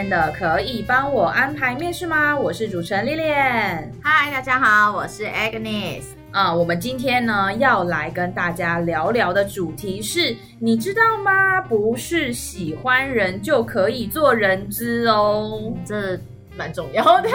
天的可以帮我安排面试吗？我是主持人 Lilian。嗨，大家好，我是 Agnes。啊、嗯，我们今天呢要来跟大家聊聊的主题是，你知道吗？不是喜欢人就可以做人资哦，这蛮重要的。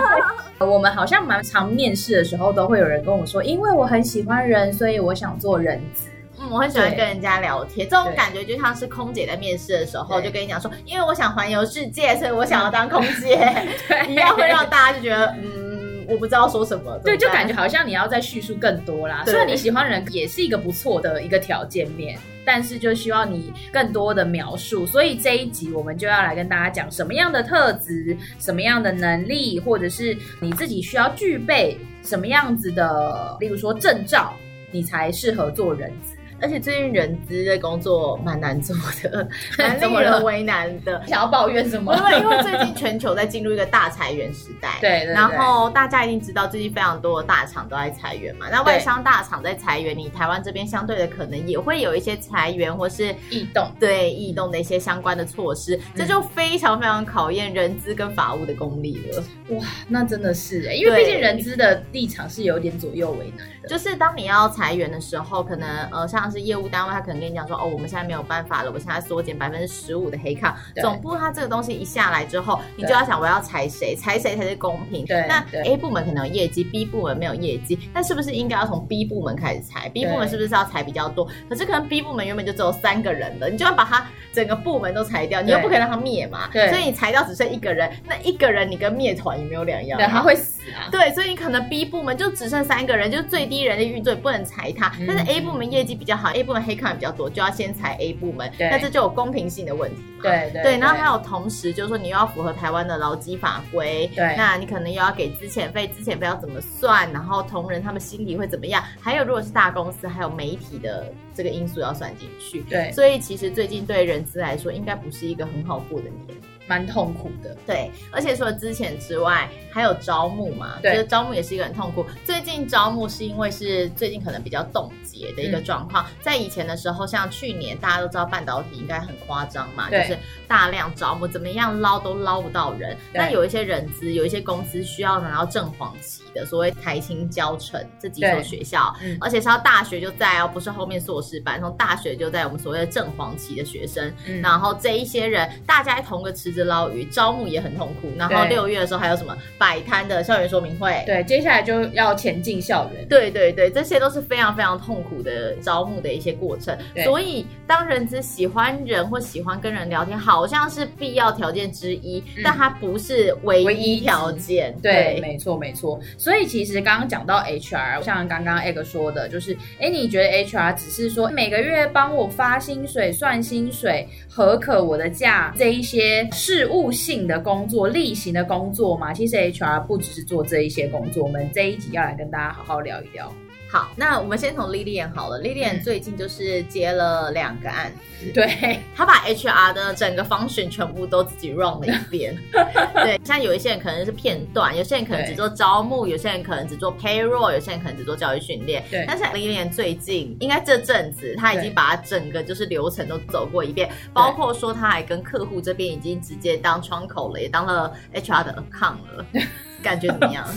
我们好像蛮常面试的时候，都会有人跟我说，因为我很喜欢人，所以我想做人资。我很喜欢跟人家聊天，这种感觉就像是空姐在面试的时候就跟你讲说，因为我想环游世界，所以我想要当空姐，对，一样会让大家就觉得，嗯，我不知道说什么。对，就感觉好像你要再叙述更多啦。虽然你喜欢人也是一个不错的一个条件面，但是就需要你更多的描述。所以这一集我们就要来跟大家讲什么样的特质、什么样的能力，或者是你自己需要具备什么样子的，例如说证照，你才适合做人资。而且最近人资的工作蛮难做的，蛮 令人为难的。想要抱怨什么？因为因为最近全球在进入一个大裁员时代，对，对，对。然后大家一定知道，最近非常多的大厂都在裁员嘛。那外商大厂在裁员，你台湾这边相对的可能也会有一些裁员或是异动，对异动的一些相关的措施，这就非常非常考验人资跟法务的功力了。哇，那真的是哎，因为毕竟人资的立场是有点左右为难的。就是当你要裁员的时候，可能呃像。是业务单位，他可能跟你讲说，哦，我们现在没有办法了，我现在缩减百分之十五的黑卡。总部他这个东西一下来之后，你就要想我要裁谁，裁谁才是公平。对，那 A 部门可能有业绩，B 部门没有业绩，那是不是应该要从 B 部门开始裁？B 部门是不是要裁比较多？可是可能 B 部门原本就只有三个人了，你就要把他整个部门都裁掉，你又不可能让他灭嘛。对，所以你裁掉只剩一个人，那一个人你跟灭团也没有两样。对，他会死啊。对，所以你可能 B 部门就只剩三个人，就是最低人的运作，不能裁他。但是 A 部门业绩比较好，A 部门黑卡比较多，就要先裁 A 部门，那这就有公平性的问题。对对对，对，然后还有同时就是说你又要符合台湾的劳基法规，对，那你可能又要给资遣费，资遣费要怎么算？然后同仁他们心里会怎么样？还有如果是大公司，还有媒体的这个因素要算进去。对，所以其实最近对人资来说，应该不是一个很好过的年。蛮痛苦的，对，而且除了之前之外，还有招募嘛，对，就是招募也是一个很痛苦。最近招募是因为是最近可能比较冻结的一个状况，嗯、在以前的时候，像去年大家都知道半导体应该很夸张嘛，就是大量招募，怎么样捞都捞不到人。那有一些人资，有一些公司需要拿到正黄旗的，所谓台清交成这几所学校，嗯、而且是要大学就在哦，不是后面硕士班，从大学就在我们所谓的正黄旗的学生，嗯、然后这一些人大家同个池。捞鱼招募也很痛苦，然后六月的时候还有什么摆摊的校园说明会？对，接下来就要前进校园。对对对，这些都是非常非常痛苦的招募的一些过程。所以，当人资喜欢人或喜欢跟人聊天，好像是必要条件之一，嗯、但它不是唯一条件。对，对没错没错。所以其实刚刚讲到 HR，像刚刚 Egg 说的，就是哎，你觉得 HR 只是说每个月帮我发薪水、算薪水、核可我的假这一些事务性的工作、例行的工作嘛，其实 HR 不只是做这一些工作。我们这一集要来跟大家好好聊一聊。好，那我们先从 Lilian 好了。Lilian 最近就是接了两个案。子，对，他把 HR 的整个 function 全部都自己 run 了一遍。对，像有一些人可能是片段，有些人可能只做招募，有些人可能只做 payroll，有些人可能只做教育训练。对，但是 Lilian 最近应该这阵子他已经把整个就是流程都走过一遍，包括说他还跟客户这边已经直接当窗口了，也当了 HR 的 account 了，感觉怎么样？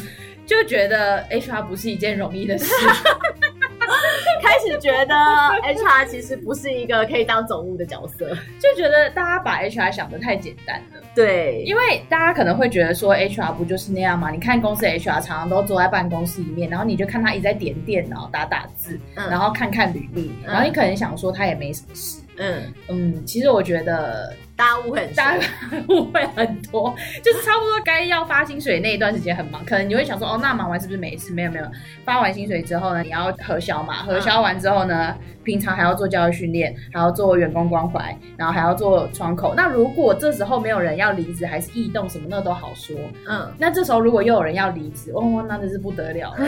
就觉得 HR 不是一件容易的事，开始觉得 HR 其实不是一个可以当总务的角色，就觉得大家把 HR 想的太简单了。对，因为大家可能会觉得说 HR 不就是那样吗？你看公司 HR 常常都坐在办公室里面，然后你就看他一直在点电脑、打打字，嗯、然后看看履历，然后你可能想说他也没什么事。嗯嗯，其实我觉得。大家误会很大家误会很多，就是差不多该要发薪水那一段时间很忙，可能你会想说，哦，那忙完是不是没事？没有没有，发完薪水之后呢，你要核销嘛，核销完之后呢，嗯、平常还要做教育训练，还要做员工关怀，然后还要做窗口。那如果这时候没有人要离职，还是异动什么那都好说。嗯，那这时候如果又有人要离职，哦，那真是不得了了，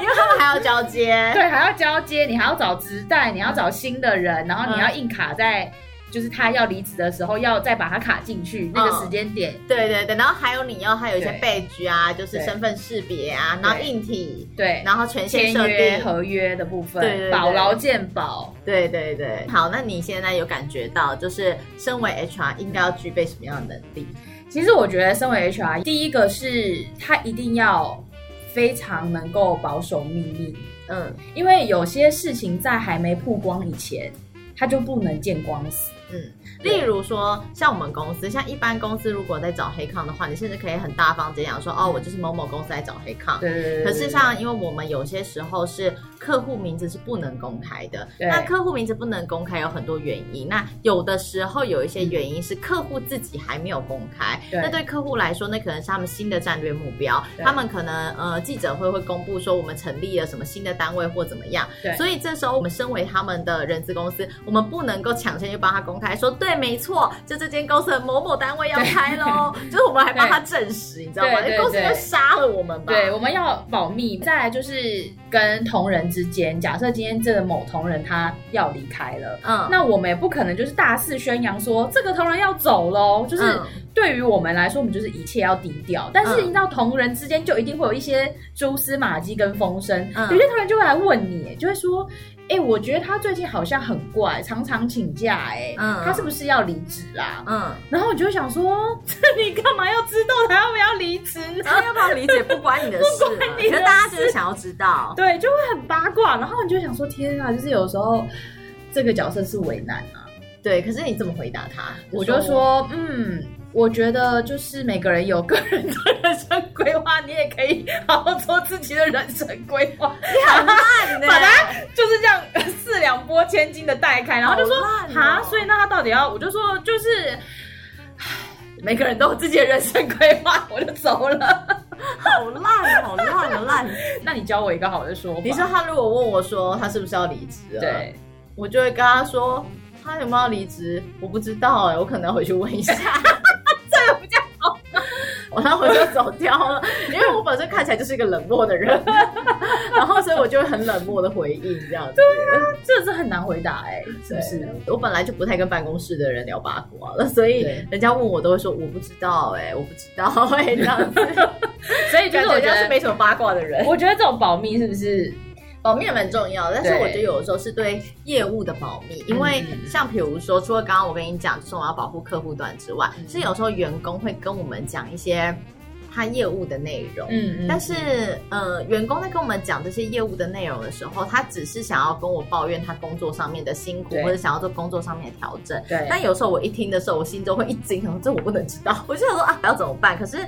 因为他们还要交接，对，还要交接，你还要找职代，你要找新的人，然后你要硬卡在。就是他要离职的时候，要再把他卡进去那个时间点。嗯。对对对，然后还有你要还有一些 badge 啊，就是身份识别啊，然后硬体，对，然后权限设定、合约的部分，对对对，保劳健保，对对对。好，那你现在有感觉到，就是身为 HR 应该要具备什么样的能力？其实我觉得，身为 HR，第一个是他一定要非常能够保守秘密。嗯，因为有些事情在还没曝光以前，他就不能见光死。嗯，例如说，像我们公司，像一般公司，如果在找黑抗的话，你甚至可以很大方这样说，哦，我就是某某公司来找黑抗。对对对。可是像，因为我们有些时候是客户名字是不能公开的，那客户名字不能公开有很多原因。那有的时候有一些原因是客户自己还没有公开，那对客户来说，那可能是他们新的战略目标，他们可能呃记者会会公布说我们成立了什么新的单位或怎么样。对。所以这时候我们身为他们的人资公司，我们不能够抢先就帮他公。开说对，没错，就这间公司的某某单位要开喽，就是我们还帮他证实，你知道吗？公司要杀了我们吧？对，我们要保密。再来就是跟同仁之间，假设今天这个某同仁他要离开了，嗯，那我们也不可能就是大肆宣扬说这个同仁要走喽，就是对于我们来说，我们就是一切要低调。但是你知道，同仁之间就一定会有一些蛛丝马迹跟风声，有些同仁就会来问你，就会说。哎、欸，我觉得他最近好像很怪，常常请假、欸。哎，嗯，他是不是要离职啦？嗯，然后我就想说，你干嘛要知道他要不要离职呢？然后要不要离职也不关你的事，不关你的事，大家只是想要知道，对，就会很八卦。然后你就想说，天啊，就是有时候这个角色是为难啊。对，可是你怎么回答他？我就说，嗯。我觉得就是每个人有个人的人生规划，你也可以好好做自己的人生规划。你很烂呢，就是这样四两拨千斤的带开，然后就说哈、哦，所以那他到底要？我就说就是，每个人都有自己的人生规划，我就走了。好烂，好烂的烂。那你教我一个好的说法。你说他如果问我说他是不是要离职，对，我就会跟他说他有没有要离职，我不知道哎、欸，我可能要回去问一下。然后我就走掉了，因为我本身看起来就是一个冷漠的人，然后所以我就会很冷漠的回应这样子。对啊，这是很难回答哎、欸，是不是？我本来就不太跟办公室的人聊八卦了，所以人家问我都会说我不知道哎、欸，我不知道哎、欸、这样子。所以就是我觉得是没什么八卦的人。我觉得这种保密是不是？保密也蛮重要，但是我觉得有的时候是对业务的保密，因为像比如说，除了刚刚我跟你讲，就是我要保护客户端之外，是有时候员工会跟我们讲一些他业务的内容，嗯，但是呃，员工在跟我们讲这些业务的内容的时候，他只是想要跟我抱怨他工作上面的辛苦，或者想要做工作上面的调整，对。但有时候我一听的时候，我心中会一惊，然后这我不能知道，我就想说啊，要怎么办？可是。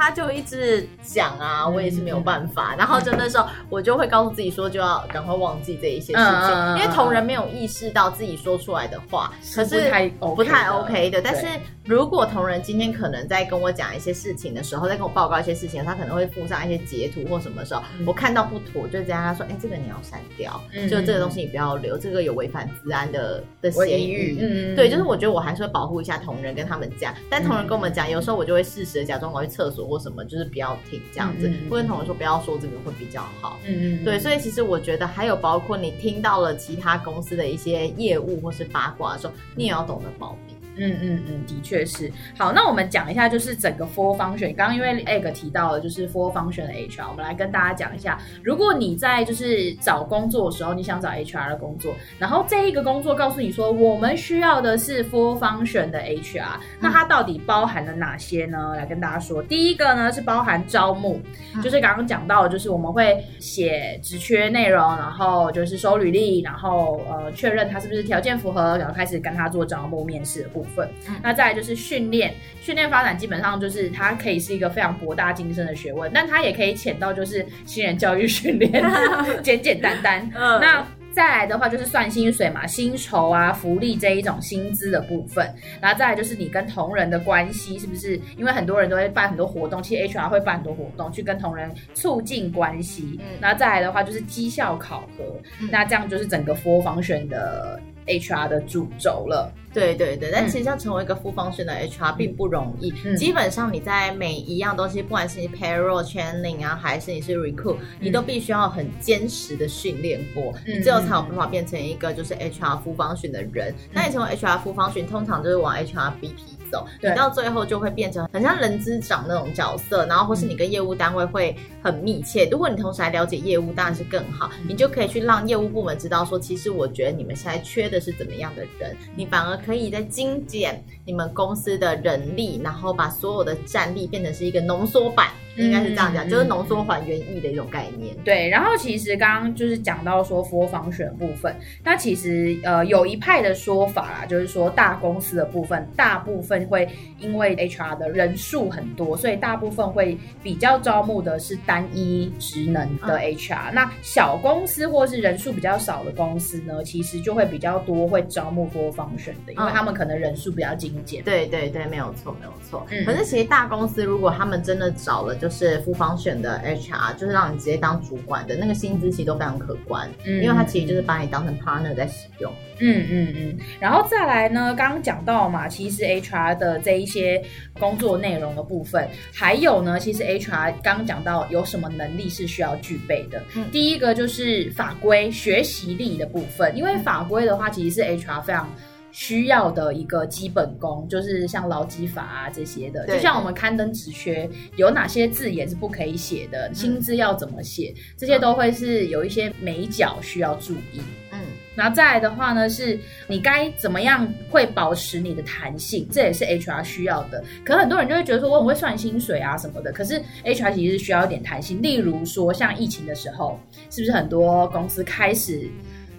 他就一直讲啊，我也是没有办法。嗯、然后就那时候，我就会告诉自己说，就要赶快忘记这一些事情，嗯、因为同仁没有意识到自己说出来的话，可是不太不太 OK 的。但是如果同仁今天可能在跟我讲一些事情的时候，在跟我报告一些事情，他可能会附上一些截图或什么时候，嗯、我看到不妥，就这样他说，哎、欸，这个你要删掉，嗯、就这个东西你不要留，这个有违反治安的的嫌疑。嗯，对，就是我觉得我还是会保护一下同仁，跟他们讲。但同仁跟我们讲，有时候我就会适时的假装我去厕所。或什么就是不要听这样子，嗯嗯嗯，不跟同仁说不要说这个会比较好。嗯，嗯嗯，对，所以其实我觉得还有包括你听到了其他公司的一些业务或是八卦的时候，你也要懂得保密。嗯嗯嗯，的确是。好，那我们讲一下，就是整个 Full Function。刚刚因为 Egg 提到了，就是 Full Function 的 HR，我们来跟大家讲一下。如果你在就是找工作的时候，你想找 HR 的工作，然后这一个工作告诉你说，我们需要的是 Full Function 的 HR，那它到底包含了哪些呢？来跟大家说，第一个呢是包含招募，就是刚刚讲到，就是我们会写职缺内容，然后就是收履历，然后呃确认他是不是条件符合，然后开始跟他做招募面试的部分。分，那再来就是训练，训练发展基本上就是它可以是一个非常博大精深的学问，但它也可以浅到就是新人教育训练，简简单单。嗯，那再来的话就是算薪水嘛，薪酬啊、福利这一种薪资的部分。然后再来就是你跟同仁的关系是不是？因为很多人都会办很多活动，其实 HR 会办很多活动去跟同仁促进关系。嗯，然后再来的话就是绩效考核，嗯、那这样就是整个 full function 的 HR 的主轴了。对对对，但其实要成为一个 full function 的 HR 并不容易。嗯、基本上你在每一样东西，不管是你 payroll training 啊，还是你是 recruit，、嗯、你都必须要很坚实的训练过，嗯、你最后才有办法变成一个就是 HR full function 的人。嗯、那你成为 HR full function，通常就是往 HR BP。走，你到最后就会变成很像人资长那种角色，然后或是你跟业务单位会很密切。如果你同时还了解业务，当然是更好，你就可以去让业务部门知道说，其实我觉得你们现在缺的是怎么样的人，你反而可以在精简你们公司的人力，然后把所有的战力变成是一个浓缩版。应该是这样讲，嗯、就是浓缩还原意的一种概念。对，然后其实刚刚就是讲到说 full function 部分，那其实呃有一派的说法啦，就是说大公司的部分，大部分会因为 HR 的人数很多，所以大部分会比较招募的是单一职能的 HR。嗯、那小公司或是人数比较少的公司呢，其实就会比较多会招募 full function 的，因为他们可能人数比较精简。对对对，没有错没有错。嗯、可是其实大公司如果他们真的找了就。是 full function 的 HR，就是让你直接当主管的那个薪资其实都非常可观，嗯，因为他其实就是把你当成 partner 在使用，嗯嗯嗯。然后再来呢，刚刚讲到嘛，其实 HR 的这一些工作内容的部分，还有呢，其实 HR 刚刚讲到有什么能力是需要具备的。嗯，第一个就是法规学习力的部分，因为法规的话，其实是 HR 非常。需要的一个基本功，就是像劳基法啊这些的，就像我们刊登职缺，有哪些字眼是不可以写的，薪资要怎么写，嗯、这些都会是有一些眉角需要注意。嗯，然后再来的话呢，是你该怎么样会保持你的弹性，这也是 HR 需要的。可很多人就会觉得说，我很会算薪水啊什么的，可是 HR 其实是需要一点弹性。例如说，像疫情的时候，是不是很多公司开始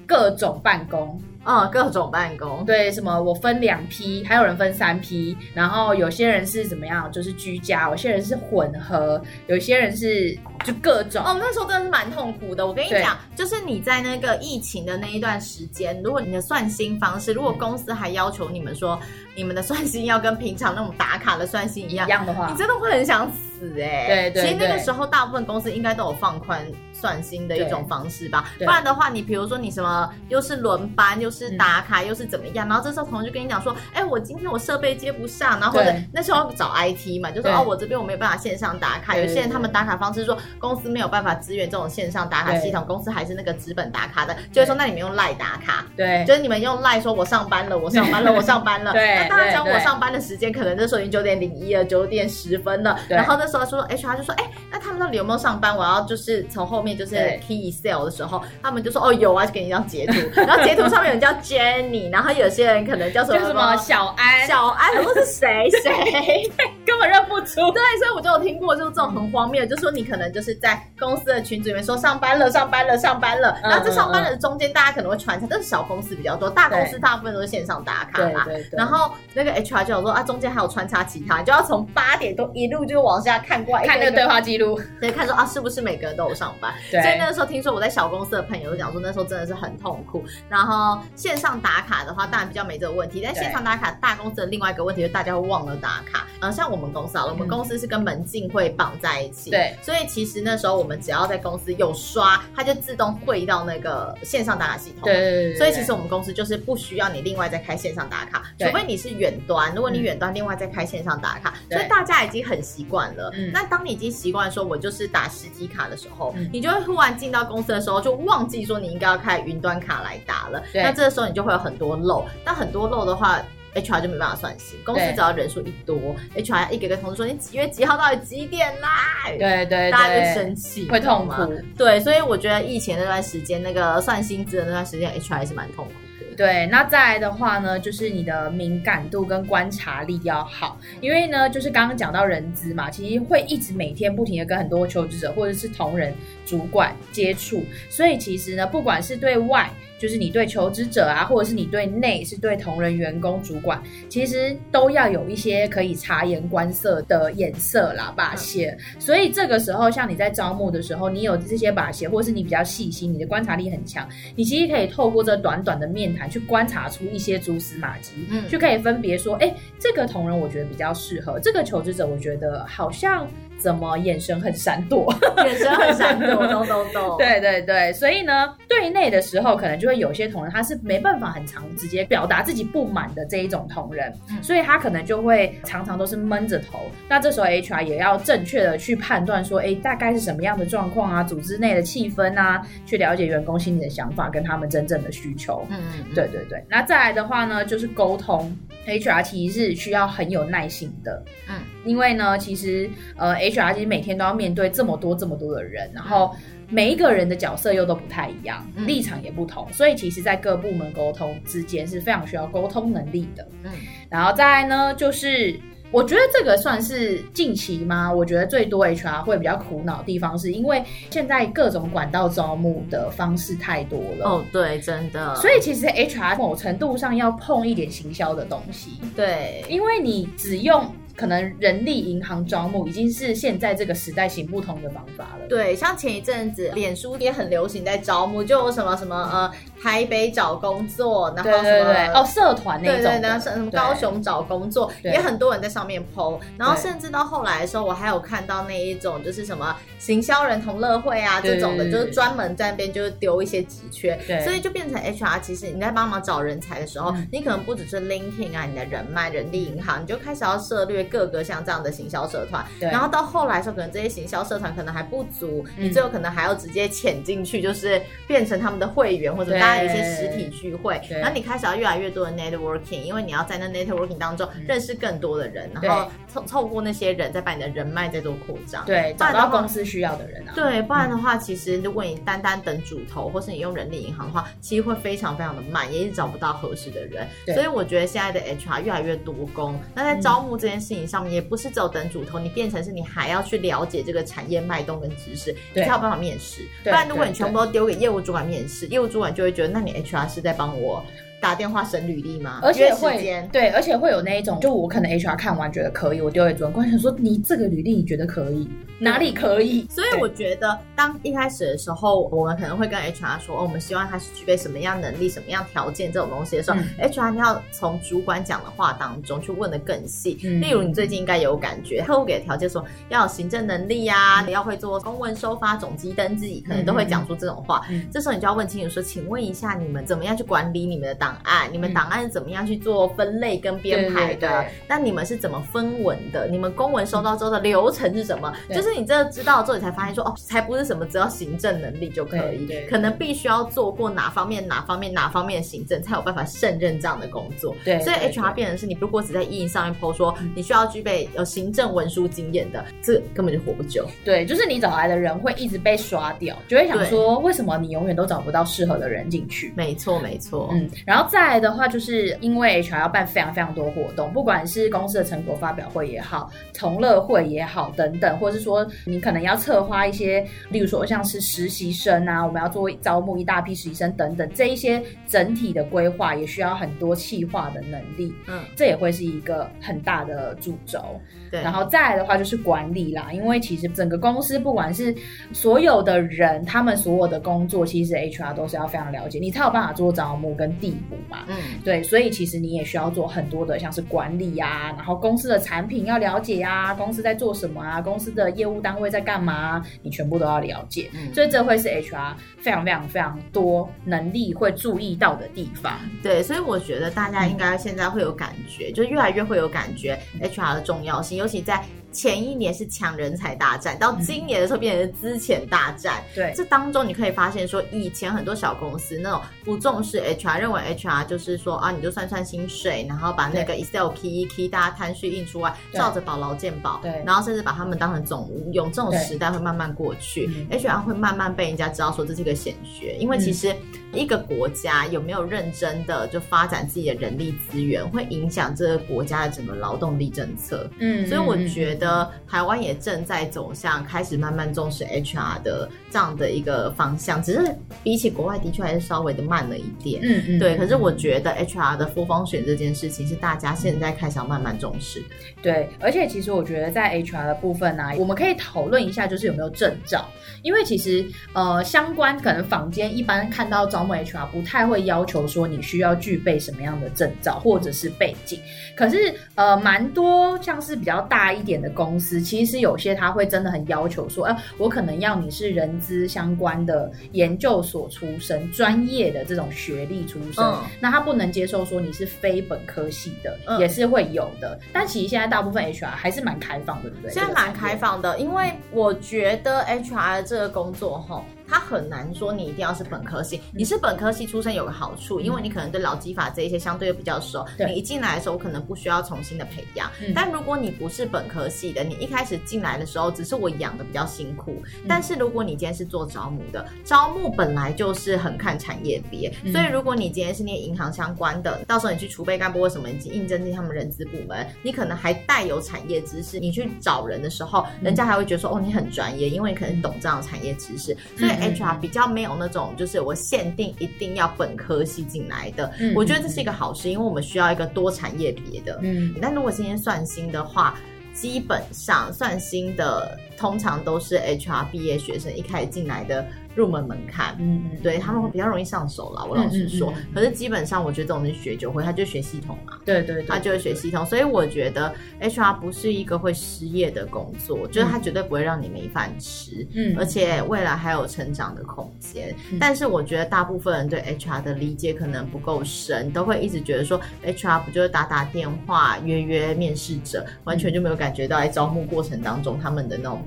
各种办公？啊、哦，各种办公，对，什么我分两批，还有人分三批，然后有些人是怎么样，就是居家，有些人是混合，有些人是就各种。哦，那时候真的是蛮痛苦的。我跟你讲，就是你在那个疫情的那一段时间，如果你的算薪方式，如果公司还要求你们说你们的算薪要跟平常那种打卡的算薪一样一样的话，你真的会很想死哎、欸。对，对对。其实那个时候大部分公司应该都有放宽算薪的一种方式吧，不然的话，你比如说你什么又是轮班又。是打卡又是怎么样？然后这时候同事就跟你讲说：“哎，我今天我设备接不上，然后或者那时候找 IT 嘛，就说哦，我这边我没有办法线上打卡。有些人他们打卡方式说公司没有办法支援这种线上打卡系统，公司还是那个纸本打卡的，就是说那你们用赖打卡，对，就是你们用赖说我上班了，我上班了，我上班了。对，那大家讲我上班的时间可能那时候已经九点零一了，九点十分了。然后那时候说 HR 就说：哎，那他们到底有没有上班？我要就是从后面就是 key Excel 的时候，他们就说：哦，有啊，就给你一张截图，然后截图上面有人叫 Jenny，然后有些人可能叫什么什么小安，小安，我说是谁谁，根本认不出。对，所以我就有听过，就是这种很荒谬，就是说你可能就是在公司的群组里面说上班了，上班了，上班了，然后这上班的中间大家可能会穿插，但是小公司比较多，大公司大部分都是线上打卡嘛。对对对。然后那个 HR 就有说啊，中间还有穿插其他，就要从八点都一路就往下看过来，看那个对话记录，对，看说啊是不是每个人都有上班。对。所以那个时候听说我在小公司的朋友都讲说，那时候真的是很痛苦。然后线上打卡的话，当然比较没这个问题。但线上打卡，大公司的另外一个问题就是大家会忘了打卡。呃，像我们公司好了，我们公司是跟门禁会绑在一起。对。所以其实那时候我们只要在公司有刷，它就自动汇到那个线上打卡系统。对对对。所以其实我们公司就是不需要你另外再开线上打卡，除非你是远端。如果你远端另外再开线上打卡，所以大家已经很习惯了。嗯。那当你已经习惯说我就是打实体卡的时候，你就会突然进到公司的时候就忘记说你应该要开云端卡来打了。那这个时候你就会有很多漏。那很多漏的话，HR 就没办法算薪。公司只要人数一多，HR 一个个通知说你几月几号到底几点来？对，对对，大家就生气，会痛苦。对，所以我觉得疫情那段时间，那个算薪资的那段时间，HR 还是蛮痛苦的。对，那再来的话呢，就是你的敏感度跟观察力要好，因为呢，就是刚刚讲到人资嘛，其实会一直每天不停的跟很多求职者或者是同仁、主管接触，所以其实呢，不管是对外。就是你对求职者啊，或者是你对内是对同仁、员工、主管，其实都要有一些可以察言观色的眼色啦、把戏。所以这个时候，像你在招募的时候，你有这些把戏，或者是你比较细心，你的观察力很强，你其实可以透过这短短的面谈去观察出一些蛛丝马迹，嗯，就可以分别说，哎，这个同仁我觉得比较适合，这个求职者我觉得好像。怎么眼神很闪躲？眼神很闪躲，懂懂懂。对对对，所以呢，对内的时候，可能就会有些同仁他是没办法很常直接表达自己不满的这一种同仁，嗯、所以他可能就会常常都是闷着头。那这时候 HR 也要正确的去判断说，哎，大概是什么样的状况啊？组织内的气氛啊，去了解员工心里的想法跟他们真正的需求。嗯嗯，对对对。那再来的话呢，就是沟通。HR 其实是需要很有耐心的，嗯，因为呢，其实呃，HR 其实每天都要面对这么多这么多的人，然后每一个人的角色又都不太一样，嗯、立场也不同，所以其实，在各部门沟通之间是非常需要沟通能力的，嗯，然后再来呢，就是。我觉得这个算是近期吗？我觉得最多 HR 会比较苦恼的地方，是因为现在各种管道招募的方式太多了。哦，对，真的。所以其实 HR 某程度上要碰一点行销的东西。对，因为你只用。可能人力银行招募已经是现在这个时代行不通的方法了。对，像前一阵子，脸书也很流行在招募，就有什么什么呃，台北找工作，然后什么对对对哦，社团那种，对对，然后什么高雄找工作，也很多人在上面 po。然后甚至到后来的时候，我还有看到那一种就是什么行销人同乐会啊这种的，就是专门在那边就是丢一些职缺，对，所以就变成 HR，其实你在帮忙找人才的时候，嗯、你可能不只是 LinkedIn 啊，你的人脉、人力银行，你就开始要涉猎。各个像这样的行销社团，然后到后来的时候，可能这些行销社团可能还不足，嗯、你最后可能还要直接潜进去，就是变成他们的会员，或者大家有一些实体聚会，然后你开始要越来越多的 networking，因为你要在那 networking 当中认识更多的人，然后凑凑过那些人，再把你的人脉再做扩张，对，找到公司需要的人啊。对，不然的话，其实如果你单单等主投，或是你用人力银行的话，其实会非常非常的慢，也是找不到合适的人。所以我觉得现在的 HR 越来越多工，那在招募这件事情上面也。不是只有等主投，你变成是你还要去了解这个产业脉动跟知识，你才有办法面试。不然如果你全部都丢给业务主管面试，业务主管就会觉得，那你 HR 是在帮我打电话审履历吗？而且会对，而且会有那一种，就我可能 HR 看完觉得可以，我丢给主管，想说你这个履历你觉得可以，哪里可以？所以我觉得，当一开始的时候，我们可能会跟 HR 说，哦，我们希望他是具备什么样能力、什么样条件这种东西的时候、嗯、HR 你要从主管讲的话当中去问的更细。嗯、例如，你最近应该有感觉，客户给的条件说要有行政能力呀、啊，嗯、你要会做公文收发、总机登记，可能都会讲出这种话。嗯、这时候你就要问清楚说，请问一下，你们怎么样去管理你们的档案？你们档案是怎么样去做分类跟编排的？那你们是怎么分文的？你们公文收到之后的流程是什么？就是。你这知道之后，你才发现说哦，才不是什么只要行政能力就可以，可能必须要做过哪方面、哪方面、哪方面的行政，才有办法胜任这样的工作。对，所以 HR 变成是你如果只在意义上面 po 说你需要具备有行政文书经验的，这根本就活不久。对，就是你找来的人会一直被刷掉，就会想说为什么你永远都找不到适合的人进去？没错，没错。嗯，然后再来的话，就是因为 HR 要办非常非常多活动，不管是公司的成果发表会也好，同乐会也好，等等，或者是说。你可能要策划一些，例如说像是实习生啊，我们要做招募一大批实习生等等，这一些整体的规划也需要很多企划的能力。嗯，这也会是一个很大的主轴。对，然后再来的话就是管理啦，因为其实整个公司不管是所有的人，他们所有的工作，其实 HR 都是要非常了解，你才有办法做招募跟递补嘛。嗯，对，所以其实你也需要做很多的像是管理呀，然后公司的产品要了解啊，公司在做什么啊，公司的业务。单位在干嘛？你全部都要了解，嗯、所以这会是 HR 非常非常非常多能力会注意到的地方。对，所以我觉得大家应该现在会有感觉，嗯、就越来越会有感觉 HR 的重要性，尤其在。前一年是抢人才大战，到今年的时候变成资遣大战。对，这当中你可以发现说，以前很多小公司那种不重视 HR，认为 HR 就是说啊，你就算算薪水，然后把那个 Excel key 一 key，大家摊序印出来，照着保劳健保。对，然后甚至把他们当成总务用，这种时代会慢慢过去。HR 会慢慢被人家知道说这是一个显学，因为其实一个国家有没有认真的就发展自己的人力资源，会影响这个国家的整个劳动力政策。嗯，所以我觉得。得台湾也正在走向开始慢慢重视 HR 的这样的一个方向，只是比起国外的确还是稍微的慢了一点。嗯嗯，对。可是我觉得 HR 的 full function 这件事情是大家现在开始要慢慢重视的。对，而且其实我觉得在 HR 的部分呢、啊，我们可以讨论一下，就是有没有证照，因为其实呃相关可能坊间一般看到招募 HR 不太会要求说你需要具备什么样的证照或者是背景，可是呃蛮多像是比较大一点的公司，其实有些他会真的很要求说，哎、呃，我可能要你是人资相关的研究所出身，专业的这种学历出身，嗯、那他不能接受说你是非本科系的，嗯、也是会有的。但其实现在大部分 HR 还是蛮开放的，对不对？现在蛮开放的，因为我觉得 HR 这个工作哈。他很难说你一定要是本科系，你是本科系出身有个好处，因为你可能对劳基法这一些相对比较熟，你一进来的时候可能不需要重新的培养。但如果你不是本科系的，你一开始进来的时候只是我养的比较辛苦。但是如果你今天是做招募的，招募本来就是很看产业别，所以如果你今天是念银行相关的，到时候你去储备干部或什么你去应征进他们人资部门，你可能还带有产业知识，你去找人的时候，人家还会觉得说哦，你很专业，因为你可能懂这样的产业知识，所以。HR 比较没有那种，就是我限定一定要本科系进来的，嗯、我觉得这是一个好事，因为我们需要一个多产业别的。嗯，但如果今天算薪的话，基本上算薪的通常都是 HR 毕业学生一开始进来的。入门门槛，嗯嗯，对他们会比较容易上手啦。我老实说，可是基本上我觉得这种人学就会，他就学系统嘛。对对，他就会学系统，所以我觉得 HR 不是一个会失业的工作，就是他绝对不会让你没饭吃，嗯，而且未来还有成长的空间。但是我觉得大部分人对 HR 的理解可能不够深，都会一直觉得说 HR 不就是打打电话、约约面试者，完全就没有感觉到在招募过程当中他们的那种。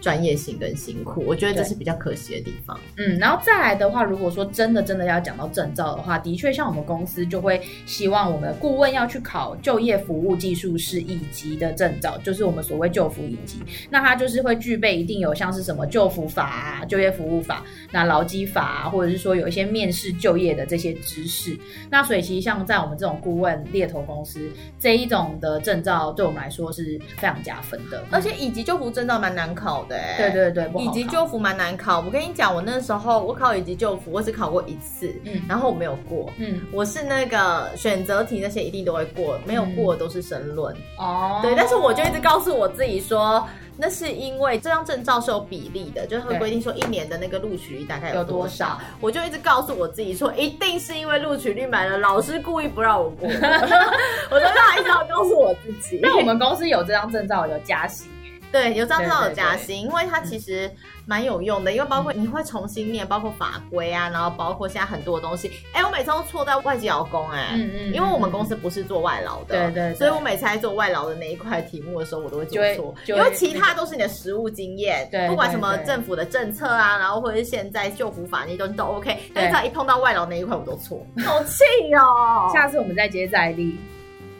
专业性跟辛苦，我觉得这是比较可惜的地方。嗯，然后再来的话，如果说真的真的要讲到证照的话，的确像我们公司就会希望我们的顾问要去考就业服务技术师乙级的证照，就是我们所谓就服乙级。那它就是会具备一定有像是什么就服法啊、就业服务法、那劳基法啊，或者是说有一些面试就业的这些知识。那所以其实像在我们这种顾问猎头公司这一种的证照，对我们来说是非常加分的。而且乙级就服证照蛮难考的。对对对，乙级就服蛮难考。我跟你讲，我那时候我考乙级救服，我只考过一次，嗯，然后我没有过，嗯，我是那个选择题那些一定都会过，没有过的都是申论。哦，对，但是我就一直告诉我自己说，那是因为这张证照是有比例的，就是会规定说一年的那个录取率大概有多少，我就一直告诉我自己说，一定是因为录取率满了，老师故意不让我过，我都一直要告诉我自己。那我们公司有这张证照有加薪。对，有张照有加薪，因为它其实蛮有用的，因为包括你会重新念，包括法规啊，然后包括现在很多东西。哎，我每次都错在外籍劳工，哎，嗯嗯，因为我们公司不是做外劳的，对对，所以我每次在做外劳的那一块题目的时候，我都会做错，因为其他都是你的实务经验，对，不管什么政府的政策啊，然后或者是现在就服法那些东西都 OK，但是只要一碰到外劳那一块，我都错，好气哦！下次我们再接再厉，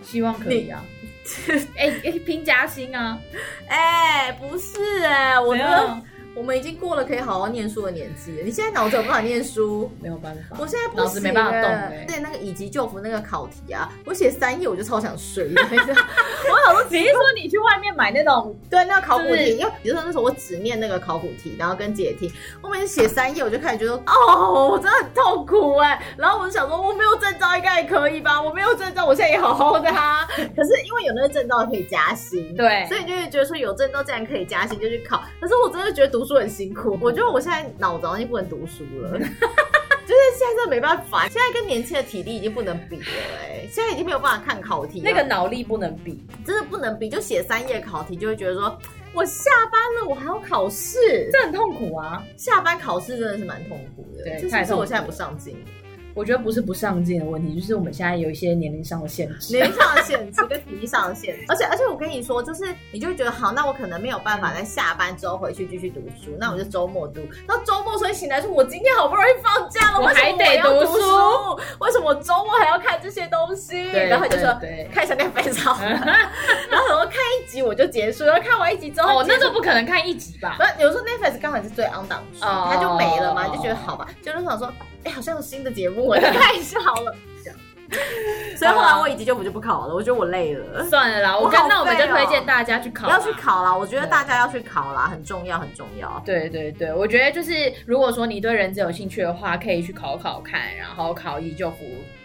希望可以啊。哎 哎，拼加薪啊！哎、欸，不是哎、欸，我觉得。我们已经过了可以好好念书的年纪了。你现在脑子有办法念书？没有办法。我现在不脑子没办法动、欸。对，那个以及旧服那个考题啊，我写三页我就超想睡。我好多，只是说你去外面买那种对那个考古题？因为比如说那时候我只念那个考古题，然后跟解题，我每次写三页我就开始觉得哦，我真的很痛苦哎、欸。然后我就想说，我没有证照应该也可以吧？我没有证照，我现在也好好的啊。可是因为有那个证照可以加薪，对，所以你就会觉得说有证照竟然可以加薪，就去考。可是我真的觉得读书很辛苦，我觉得我现在脑子已经不能读书了，就是现在真的没办法，现在跟年轻的体力已经不能比了哎、欸，现在已经没有办法看考题，那个脑力不能比，真的不能比，就写三页考题就会觉得说，我下班了我还要考试，这很痛苦啊，下班考试真的是蛮痛苦的，这是不是我现在不上进。我觉得不是不上进的问题，就是我们现在有一些年龄上的限制，年龄上的限制跟体力上的限制。而且而且我跟你说，就是你就会觉得好，那我可能没有办法在下班之后回去继续读书，那我就周末读。那周末所以醒来说，我今天好不容易放假了，我还得读书，为什么我周末还要看这些东西？然后就说看一下 Netflix 好，然后很多看一集我就结束，然后看完一集之后，哦，那就不可能看一集吧？不，有时候 Netflix 刚好是最 on 档期，它就没了嘛，就觉得好吧，就是想说。哎，好像有新的节目，我来看一下好了。所以后来我乙级就不就不考了，我觉得我累了。算了啦，我跟那我们就推荐大家去考，要去考啦。我觉得大家要去考啦，很重要，很重要。对对对，我觉得就是如果说你对人资有兴趣的话，可以去考考看，然后考一就服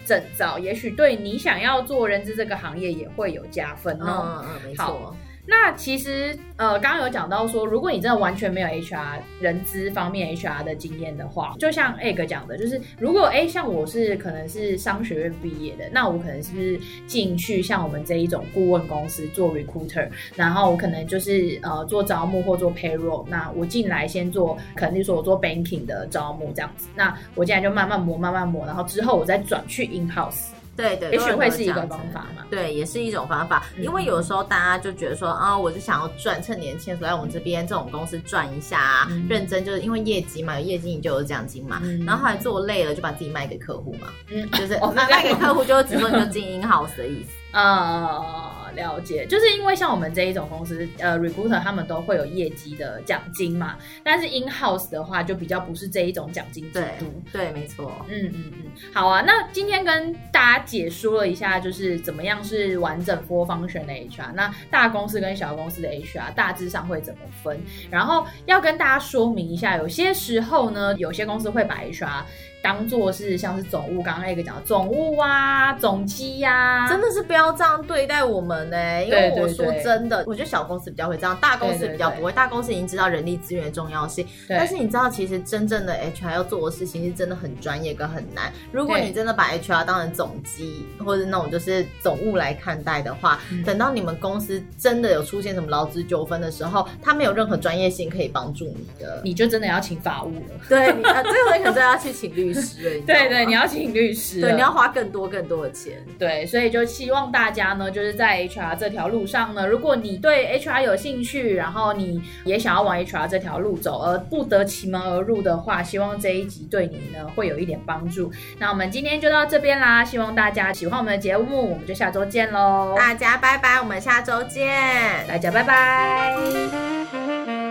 证照，也许对你想要做人资这个行业也会有加分哦。嗯嗯，没错。那其实，呃，刚刚有讲到说，如果你真的完全没有 HR 人资方面 HR 的经验的话，就像 Egg 讲的，就是如果哎，像我是可能是商学院毕业的，那我可能是不是进去像我们这一种顾问公司做 recruiter，然后我可能就是呃做招募或做 payroll，那我进来先做，可能就是说我做 banking 的招募这样子，那我进来就慢慢磨，慢慢磨，然后之后我再转去 in house。对对，也许会是一个方法嘛。对，也是一种方法。因为有时候大家就觉得说啊，我就想要赚，趁年轻，所以在我们这边这种公司赚一下，啊认真就是因为业绩嘛，有业绩你就有奖金嘛。然后后来做累了，就把自己卖给客户嘛。嗯，就是卖卖给客户，就只说你就经营 house 的意思。啊。了解，就是因为像我们这一种公司，呃，recruiter 他们都会有业绩的奖金嘛，但是 in house 的话就比较不是这一种奖金制度。对，对，没错。嗯嗯嗯，好啊，那今天跟大家解说了一下，就是怎么样是完整 full function 的 HR，那大公司跟小公司的 HR 大致上会怎么分？然后要跟大家说明一下，有些时候呢，有些公司会把 HR 当做是像是总务，刚刚那个讲的总务啊、总机呀、啊，真的是不要这样对待我们呢、欸。因为我说真的，对对对，我觉得小公司比较会这样，大公司比较不会。大公司已经知道人力资源的重要性，对但是你知道，其实真正的 HR 要做的事情是真的很专业跟很难。如果你真的把 HR 当成总机或者那种就是总务来看待的话，对等到你们公司真的有出现什么劳资纠纷的时候，他没有任何专业性可以帮助你的，你就真的要请法务了。对，你啊，最后你可能要去请律师。对对，你要请律师，对，你要花更多更多的钱。对，所以就希望大家呢，就是在 HR 这条路上呢，如果你对 HR 有兴趣，然后你也想要往 HR 这条路走，而不得其门而入的话，希望这一集对你呢会有一点帮助。那我们今天就到这边啦，希望大家喜欢我们的节目，我们就下周见喽！大家拜拜，我们下周见，大家拜拜。